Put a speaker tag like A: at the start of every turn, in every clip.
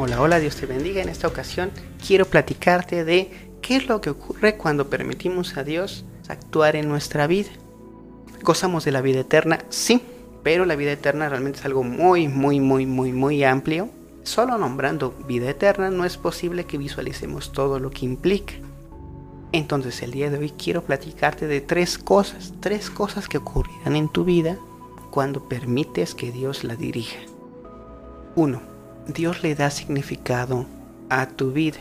A: Hola, hola, Dios te bendiga. En esta ocasión quiero platicarte de qué es lo que ocurre cuando permitimos a Dios actuar en nuestra vida. ¿Gozamos de la vida eterna? Sí, pero la vida eterna realmente es algo muy, muy, muy, muy, muy amplio. Solo nombrando vida eterna no es posible que visualicemos todo lo que implica. Entonces el día de hoy quiero platicarte de tres cosas, tres cosas que ocurrirán en tu vida cuando permites que Dios la dirija. 1 Dios le da significado a tu vida.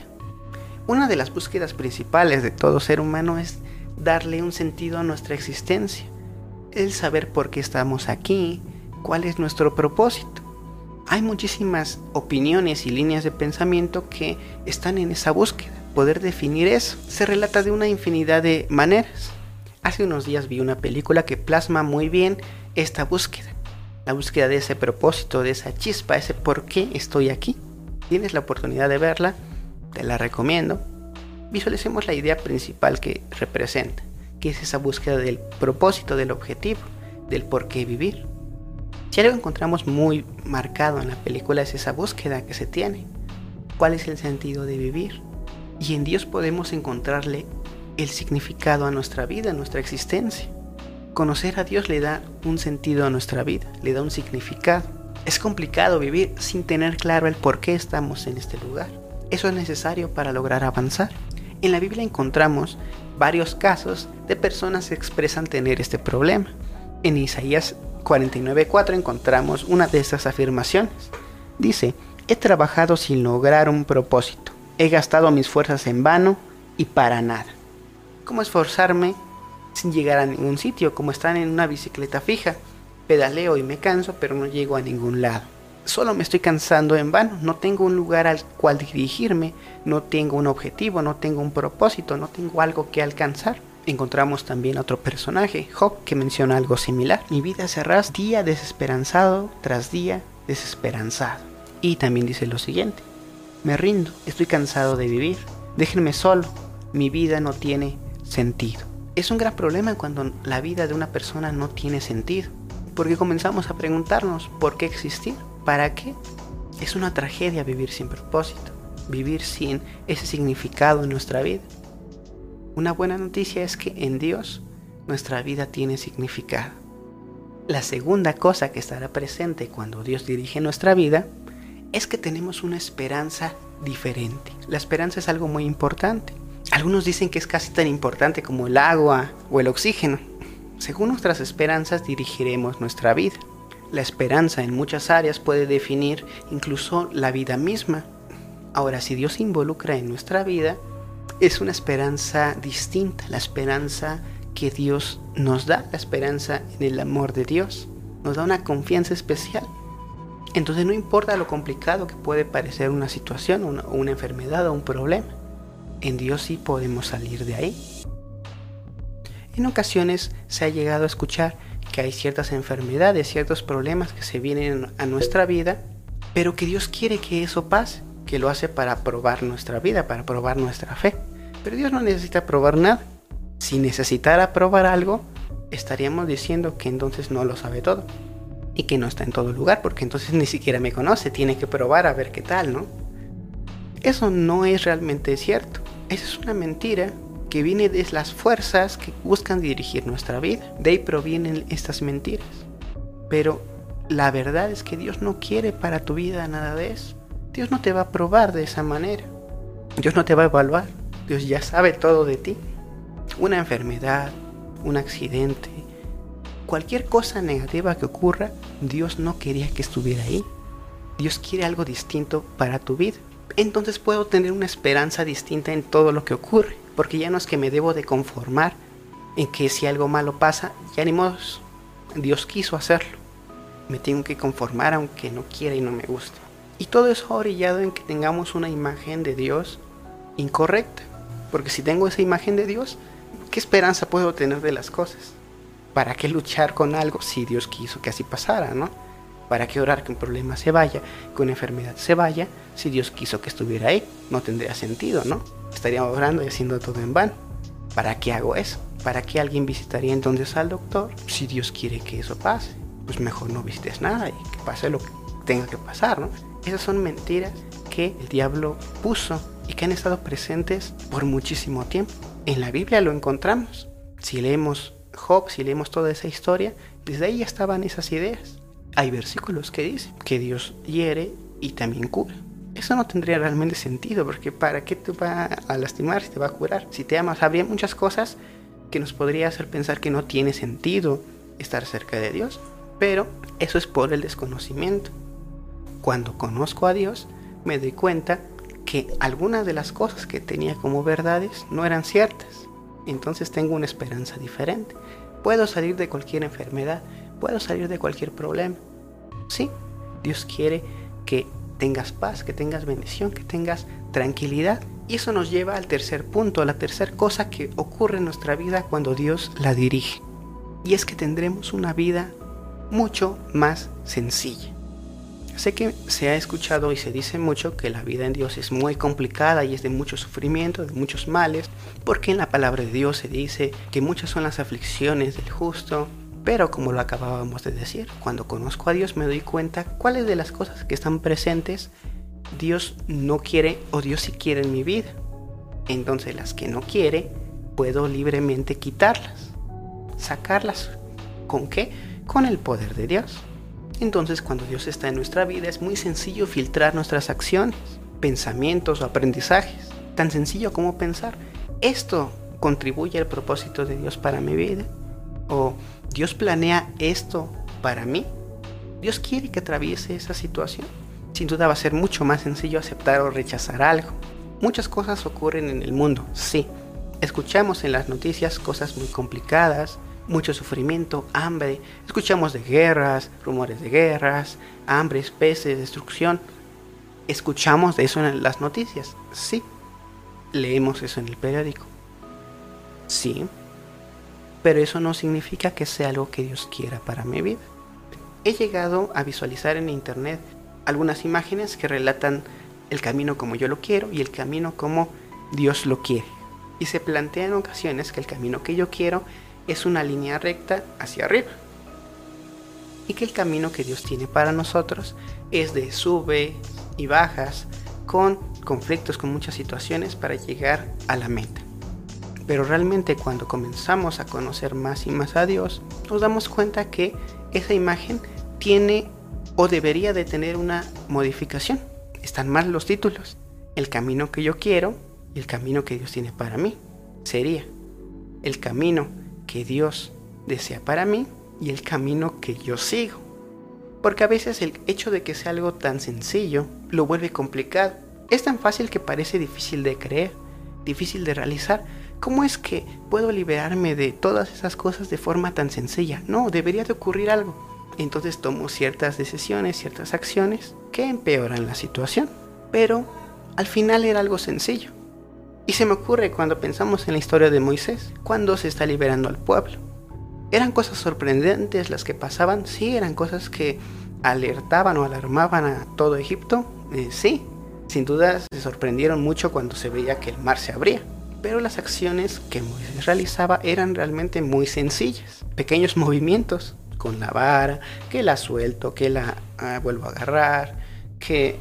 A: Una de las búsquedas principales de todo ser humano es darle un sentido a nuestra existencia, el saber por qué estamos aquí, cuál es nuestro propósito. Hay muchísimas opiniones y líneas de pensamiento que están en esa búsqueda. Poder definir eso se relata de una infinidad de maneras. Hace unos días vi una película que plasma muy bien esta búsqueda la búsqueda de ese propósito, de esa chispa, ese por qué estoy aquí. Tienes la oportunidad de verla, te la recomiendo. Visualicemos la idea principal que representa, que es esa búsqueda del propósito, del objetivo, del por qué vivir. Si algo encontramos muy marcado en la película es esa búsqueda que se tiene. ¿Cuál es el sentido de vivir? Y en Dios podemos encontrarle el significado a nuestra vida, a nuestra existencia. Conocer a Dios le da un sentido a nuestra vida, le da un significado. Es complicado vivir sin tener claro el por qué estamos en este lugar. Eso es necesario para lograr avanzar. En la Biblia encontramos varios casos de personas que expresan tener este problema. En Isaías 49:4 encontramos una de estas afirmaciones. Dice, he trabajado sin lograr un propósito, he gastado mis fuerzas en vano y para nada. ¿Cómo esforzarme sin llegar a ningún sitio, como están en una bicicleta fija. Pedaleo y me canso, pero no llego a ningún lado. Solo me estoy cansando en vano, no tengo un lugar al cual dirigirme, no tengo un objetivo, no tengo un propósito, no tengo algo que alcanzar. Encontramos también otro personaje, Job, que menciona algo similar. Mi vida se día desesperanzado tras día desesperanzado. Y también dice lo siguiente, me rindo, estoy cansado de vivir, déjenme solo, mi vida no tiene sentido. Es un gran problema cuando la vida de una persona no tiene sentido, porque comenzamos a preguntarnos por qué existir, para qué. Es una tragedia vivir sin propósito, vivir sin ese significado en nuestra vida. Una buena noticia es que en Dios nuestra vida tiene significado. La segunda cosa que estará presente cuando Dios dirige nuestra vida es que tenemos una esperanza diferente. La esperanza es algo muy importante. Algunos dicen que es casi tan importante como el agua o el oxígeno. Según nuestras esperanzas dirigiremos nuestra vida. La esperanza en muchas áreas puede definir incluso la vida misma. Ahora, si Dios se involucra en nuestra vida, es una esperanza distinta, la esperanza que Dios nos da, la esperanza en el amor de Dios. Nos da una confianza especial. Entonces no importa lo complicado que puede parecer una situación, una, una enfermedad o un problema en Dios sí podemos salir de ahí. En ocasiones se ha llegado a escuchar que hay ciertas enfermedades, ciertos problemas que se vienen a nuestra vida, pero que Dios quiere que eso pase, que lo hace para probar nuestra vida, para probar nuestra fe. Pero Dios no necesita probar nada. Si necesitara probar algo, estaríamos diciendo que entonces no lo sabe todo y que no está en todo lugar, porque entonces ni siquiera me conoce, tiene que probar a ver qué tal, ¿no? Eso no es realmente cierto. Esa es una mentira que viene de las fuerzas que buscan dirigir nuestra vida. De ahí provienen estas mentiras. Pero la verdad es que Dios no quiere para tu vida nada de eso. Dios no te va a probar de esa manera. Dios no te va a evaluar. Dios ya sabe todo de ti. Una enfermedad, un accidente, cualquier cosa negativa que ocurra, Dios no quería que estuviera ahí. Dios quiere algo distinto para tu vida entonces puedo tener una esperanza distinta en todo lo que ocurre, porque ya no es que me debo de conformar en que si algo malo pasa, ya ni modo, Dios quiso hacerlo. Me tengo que conformar aunque no quiera y no me guste. Y todo eso orillado en que tengamos una imagen de Dios incorrecta, porque si tengo esa imagen de Dios, ¿qué esperanza puedo tener de las cosas? ¿Para qué luchar con algo si Dios quiso que así pasara, no? ¿Para qué orar que un problema se vaya, que una enfermedad se vaya, si Dios quiso que estuviera ahí? No tendría sentido, ¿no? Estaríamos orando y haciendo todo en vano. ¿Para qué hago eso? ¿Para qué alguien visitaría entonces al doctor si Dios quiere que eso pase? Pues mejor no visites nada y que pase lo que tenga que pasar, ¿no? Esas son mentiras que el diablo puso y que han estado presentes por muchísimo tiempo. En la Biblia lo encontramos. Si leemos Job, si leemos toda esa historia, desde ahí ya estaban esas ideas. Hay versículos que dicen que Dios hiere y también cura. Eso no tendría realmente sentido, porque ¿para qué te va a lastimar si te va a curar? Si te amas, habría muchas cosas que nos podría hacer pensar que no tiene sentido estar cerca de Dios, pero eso es por el desconocimiento. Cuando conozco a Dios, me doy cuenta que algunas de las cosas que tenía como verdades no eran ciertas. Entonces tengo una esperanza diferente. Puedo salir de cualquier enfermedad, puedo salir de cualquier problema. Sí, Dios quiere que tengas paz, que tengas bendición, que tengas tranquilidad. Y eso nos lleva al tercer punto, a la tercera cosa que ocurre en nuestra vida cuando Dios la dirige. Y es que tendremos una vida mucho más sencilla. Sé que se ha escuchado y se dice mucho que la vida en Dios es muy complicada y es de mucho sufrimiento, de muchos males, porque en la palabra de Dios se dice que muchas son las aflicciones del justo, pero como lo acabábamos de decir, cuando conozco a Dios me doy cuenta cuáles de las cosas que están presentes Dios no quiere o Dios sí quiere en mi vida. Entonces las que no quiere, puedo libremente quitarlas, sacarlas. ¿Con qué? Con el poder de Dios. Entonces cuando Dios está en nuestra vida es muy sencillo filtrar nuestras acciones, pensamientos o aprendizajes. Tan sencillo como pensar, ¿esto contribuye al propósito de Dios para mi vida? ¿O Dios planea esto para mí? ¿Dios quiere que atraviese esa situación? Sin duda va a ser mucho más sencillo aceptar o rechazar algo. Muchas cosas ocurren en el mundo, sí. Escuchamos en las noticias cosas muy complicadas, mucho sufrimiento, hambre. Escuchamos de guerras, rumores de guerras, hambre, peces, destrucción. Escuchamos de eso en las noticias, sí. Leemos eso en el periódico, sí. Pero eso no significa que sea algo que Dios quiera para mi vida. He llegado a visualizar en internet algunas imágenes que relatan el camino como yo lo quiero y el camino como Dios lo quiere. Y se plantea en ocasiones que el camino que yo quiero es una línea recta hacia arriba. Y que el camino que Dios tiene para nosotros es de sube y bajas, con conflictos, con muchas situaciones para llegar a la meta. Pero realmente cuando comenzamos a conocer más y más a Dios, nos damos cuenta que esa imagen tiene o debería de tener una modificación. Están mal los títulos. El camino que yo quiero y el camino que Dios tiene para mí. Sería el camino que Dios desea para mí y el camino que yo sigo. Porque a veces el hecho de que sea algo tan sencillo lo vuelve complicado. Es tan fácil que parece difícil de creer, difícil de realizar. ¿Cómo es que puedo liberarme de todas esas cosas de forma tan sencilla? No, debería de ocurrir algo. Entonces tomo ciertas decisiones, ciertas acciones que empeoran la situación. Pero al final era algo sencillo. Y se me ocurre cuando pensamos en la historia de Moisés, cuando se está liberando al pueblo. ¿Eran cosas sorprendentes las que pasaban? Sí, eran cosas que alertaban o alarmaban a todo Egipto. Eh, sí, sin duda se sorprendieron mucho cuando se veía que el mar se abría. Pero las acciones que Moisés realizaba eran realmente muy sencillas. Pequeños movimientos con la vara, que la suelto, que la ah, vuelvo a agarrar, que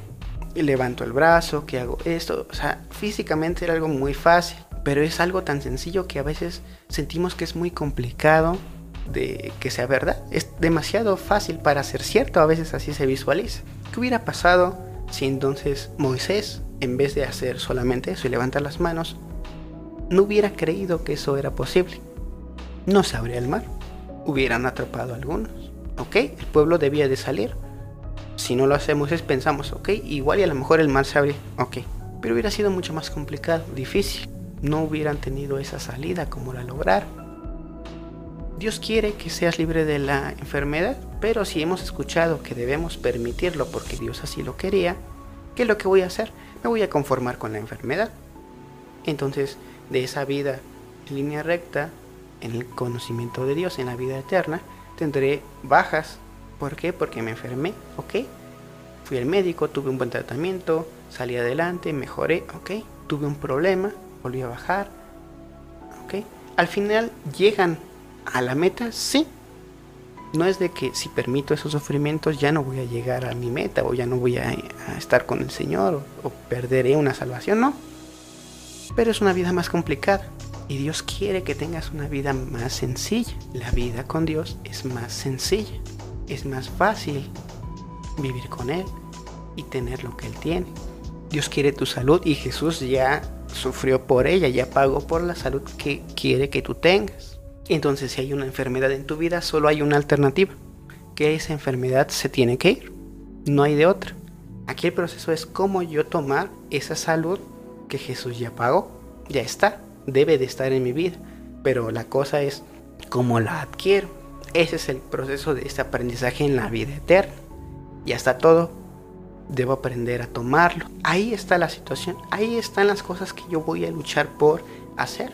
A: levanto el brazo, que hago esto. O sea, físicamente era algo muy fácil, pero es algo tan sencillo que a veces sentimos que es muy complicado de que sea verdad. Es demasiado fácil para ser cierto, a veces así se visualiza. ¿Qué hubiera pasado si entonces Moisés, en vez de hacer solamente eso y levantar las manos, no hubiera creído que eso era posible? No se abría el mar. Hubieran atrapado a algunos. ¿Ok? El pueblo debía de salir si no lo hacemos es pensamos, ok, igual y a lo mejor el mar se abre, ok. Pero hubiera sido mucho más complicado, difícil. No hubieran tenido esa salida como la lograr. Dios quiere que seas libre de la enfermedad, pero si hemos escuchado que debemos permitirlo porque Dios así lo quería, ¿qué es lo que voy a hacer? Me voy a conformar con la enfermedad. Entonces, de esa vida en línea recta, en el conocimiento de Dios, en la vida eterna, tendré bajas ¿Por qué? Porque me enfermé, ¿ok? Fui al médico, tuve un buen tratamiento, salí adelante, mejoré, ¿ok? Tuve un problema, volví a bajar, ¿ok? Al final llegan a la meta, sí. No es de que si permito esos sufrimientos ya no voy a llegar a mi meta o ya no voy a, estar con el Señor o, perderé una salvación, no. Pero es una vida más complicada y Dios quiere que tengas una vida más sencilla. La vida con Dios es más sencilla, es más fácil vivir con Él y tener lo que Él tiene. Dios quiere tu salud y Jesús ya sufrió por ella, ya pagó por la salud que quiere que tú tengas. Entonces si hay una enfermedad en tu vida, solo hay una alternativa, que esa enfermedad se tiene que ir. No hay de otra. Aquí el proceso es cómo yo tomar esa salud que Jesús ya pagó. Ya está, debe de estar en mi vida. Pero la cosa es cómo la adquiero. Ese es el proceso de este aprendizaje en la vida eterna. Ya está todo debo aprender a tomarlo. Ahí está la situación, ahí están las cosas que yo voy a luchar por hacer,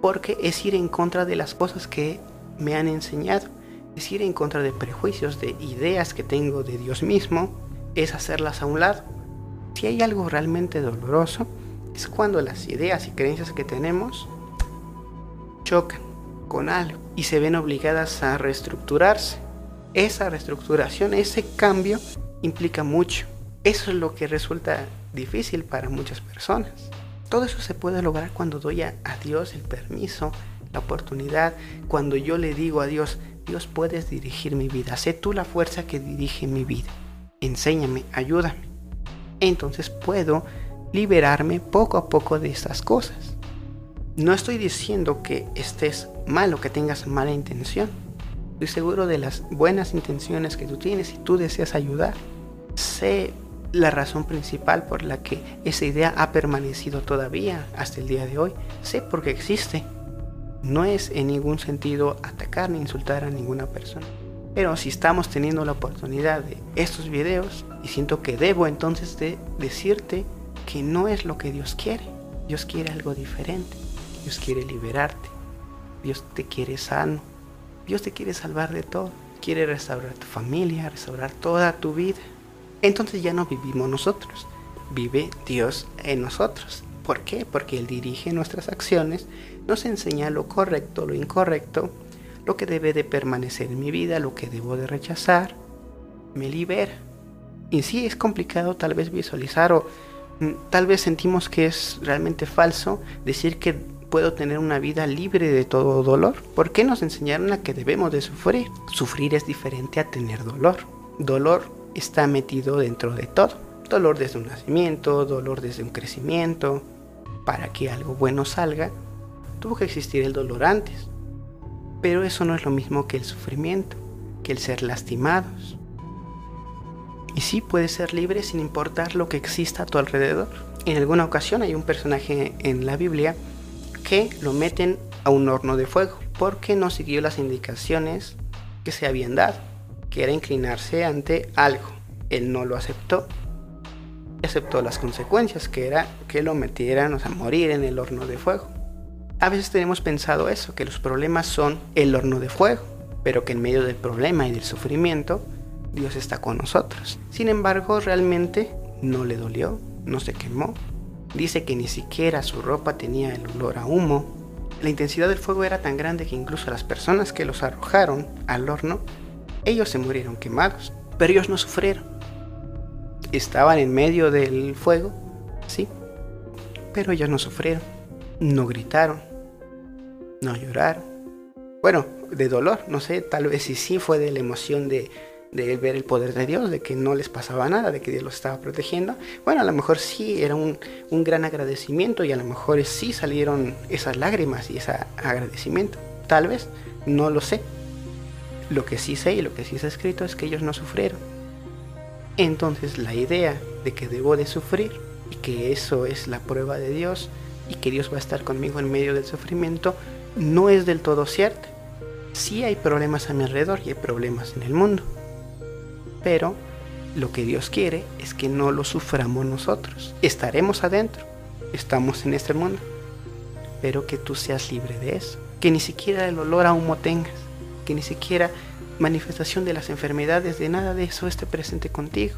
A: porque es ir en contra de las cosas que me han enseñado, es ir en contra de prejuicios, de ideas que tengo de Dios mismo, es hacerlas a un lado. Si hay algo realmente doloroso, es cuando las ideas y creencias que tenemos chocan con algo y se ven obligadas a reestructurarse. Esa reestructuración, ese cambio implica mucho eso es lo que resulta difícil para muchas personas. Todo eso se puede lograr cuando doy a, Dios el permiso, la oportunidad, cuando yo le digo a Dios, Dios puedes dirigir mi vida, sé tú la fuerza que dirige mi vida, enséñame, ayúdame. Entonces puedo liberarme poco a poco de estas cosas. No estoy diciendo que estés mal o que tengas mala intención. Estoy seguro de las buenas intenciones que tú tienes y tú deseas ayudar. Sé la razón principal por la que esa idea ha permanecido todavía hasta el día de hoy. Sé por qué existe. No es en ningún sentido atacar ni insultar a ninguna persona. Pero si estamos teniendo la oportunidad de estos videos, y siento que debo entonces de decirte que no es lo que Dios quiere. Dios quiere algo diferente. Dios quiere liberarte. Dios te quiere sano. Dios te quiere salvar de todo. Quiere restaurar tu familia, restaurar toda tu vida entonces ya no vivimos nosotros, vive Dios en nosotros. ¿Por qué? Porque Él dirige nuestras acciones, nos enseña lo correcto, lo incorrecto, lo que debe de permanecer en mi vida, lo que debo de rechazar, me libera. Y sí es complicado tal vez visualizar o tal vez sentimos que es realmente falso decir que puedo tener una vida libre de todo dolor. ¿Por qué nos enseñaron a que debemos de sufrir? Sufrir es diferente a tener dolor. Dolor está metido dentro de todo. Dolor desde un nacimiento, dolor desde un crecimiento. Para que algo bueno salga, tuvo que existir el dolor antes. Pero eso no es lo mismo que el sufrimiento, que el ser lastimados. Y sí puedes ser libre sin importar lo que exista a tu alrededor. En alguna ocasión hay un personaje en la Biblia que lo meten a un horno de fuego porque no siguió las indicaciones que se habían dado que era inclinarse ante algo. Él no lo aceptó. Aceptó las consecuencias, que era que lo metieran a morir en el horno de fuego. A veces tenemos pensado eso, que los problemas son el horno de fuego, pero que en medio del problema y del sufrimiento, Dios está con nosotros. Sin embargo, realmente no le dolió, no se quemó. Dice que ni siquiera su ropa tenía el olor a humo. La intensidad del fuego era tan grande que incluso las personas que los arrojaron al horno ellos se murieron quemados, pero ellos no sufrieron. Estaban en medio del fuego, sí, pero ellos no sufrieron, no gritaron, no lloraron. Bueno, de dolor, no sé, tal vez sí, sí fue de la emoción de, de ver el poder de Dios, de que no les pasaba nada, de que Dios los estaba protegiendo. Bueno, a lo mejor sí era un, un, gran agradecimiento y a lo mejor sí salieron esas lágrimas y ese agradecimiento. Tal vez, no lo sé. Lo que sí sé y lo que sí está escrito es que ellos no sufrieron. Entonces la idea de que debo de sufrir y que eso es la prueba de Dios y que Dios va a estar conmigo en medio del sufrimiento no es del todo cierta. Sí hay problemas a mi alrededor y hay problemas en el mundo. Pero lo que Dios quiere es que no lo suframos nosotros. Estaremos adentro, estamos en este mundo, pero que tú seas libre de eso. Que ni siquiera el olor a humo tengas que ni siquiera manifestación de las enfermedades, de nada de eso esté presente contigo.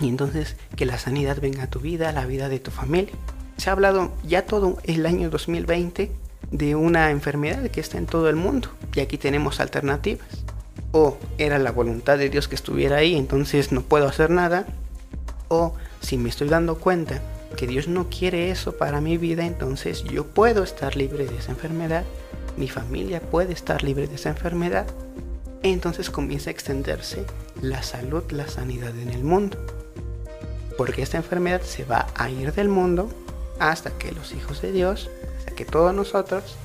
A: Y entonces que la sanidad venga a tu vida, a la vida de tu familia. Se ha hablado ya todo el año 2020 de una enfermedad que está en todo el mundo y aquí tenemos alternativas. O era la voluntad de Dios que estuviera ahí, entonces no puedo hacer nada, o si me estoy dando cuenta que Dios no quiere eso para mi vida, entonces yo puedo estar libre de esa enfermedad, mi familia puede estar libre de esa enfermedad, entonces comienza a extenderse la salud, la sanidad en el mundo. Porque esta enfermedad se va a ir del mundo hasta que los hijos de Dios, hasta que todos nosotros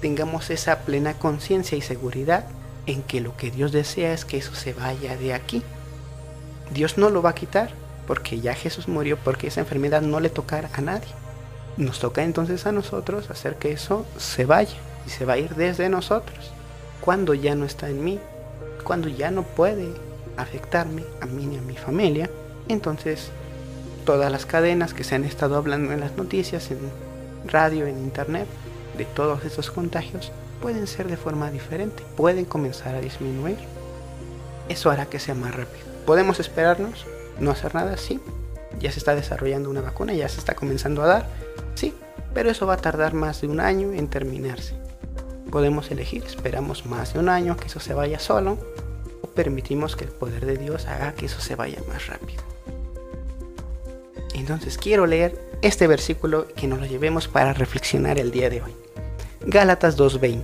A: tengamos esa plena conciencia y seguridad en que lo que Dios desea es que eso se vaya de aquí. Dios no lo va a quitar porque ya Jesús murió porque esa enfermedad no le tocará a nadie. Nos toca entonces a nosotros hacer que eso se vaya y se va a ir desde nosotros. Cuando ya no está en mí, cuando ya no puede afectarme a mí ni a mi familia, entonces todas las cadenas que se han estado hablando en las noticias, en radio, en internet, de todos estos contagios, pueden ser de forma diferente, pueden comenzar a disminuir. Eso hará que sea más rápido. ¿Podemos esperarnos? ¿No hacer nada? Sí. Ya se está desarrollando una vacuna, ya se está comenzando a dar. Sí, pero eso va a tardar más de un año en terminarse. Podemos elegir, esperamos más de un año que eso se vaya solo o permitimos que el poder de Dios haga que eso se vaya más rápido. Entonces quiero leer este versículo que nos lo llevemos para reflexionar el día de hoy. Gálatas 2.20.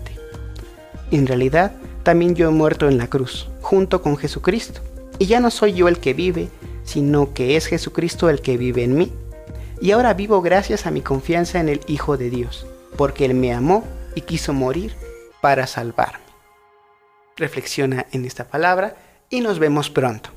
A: En realidad, también yo he muerto en la cruz, junto con Jesucristo. Y ya no soy yo el que vive, sino que es Jesucristo el que vive en mí. Y ahora vivo gracias a mi confianza en el Hijo de Dios, porque Él me amó y quiso morir para salvarme. Reflexiona en esta palabra y nos vemos pronto.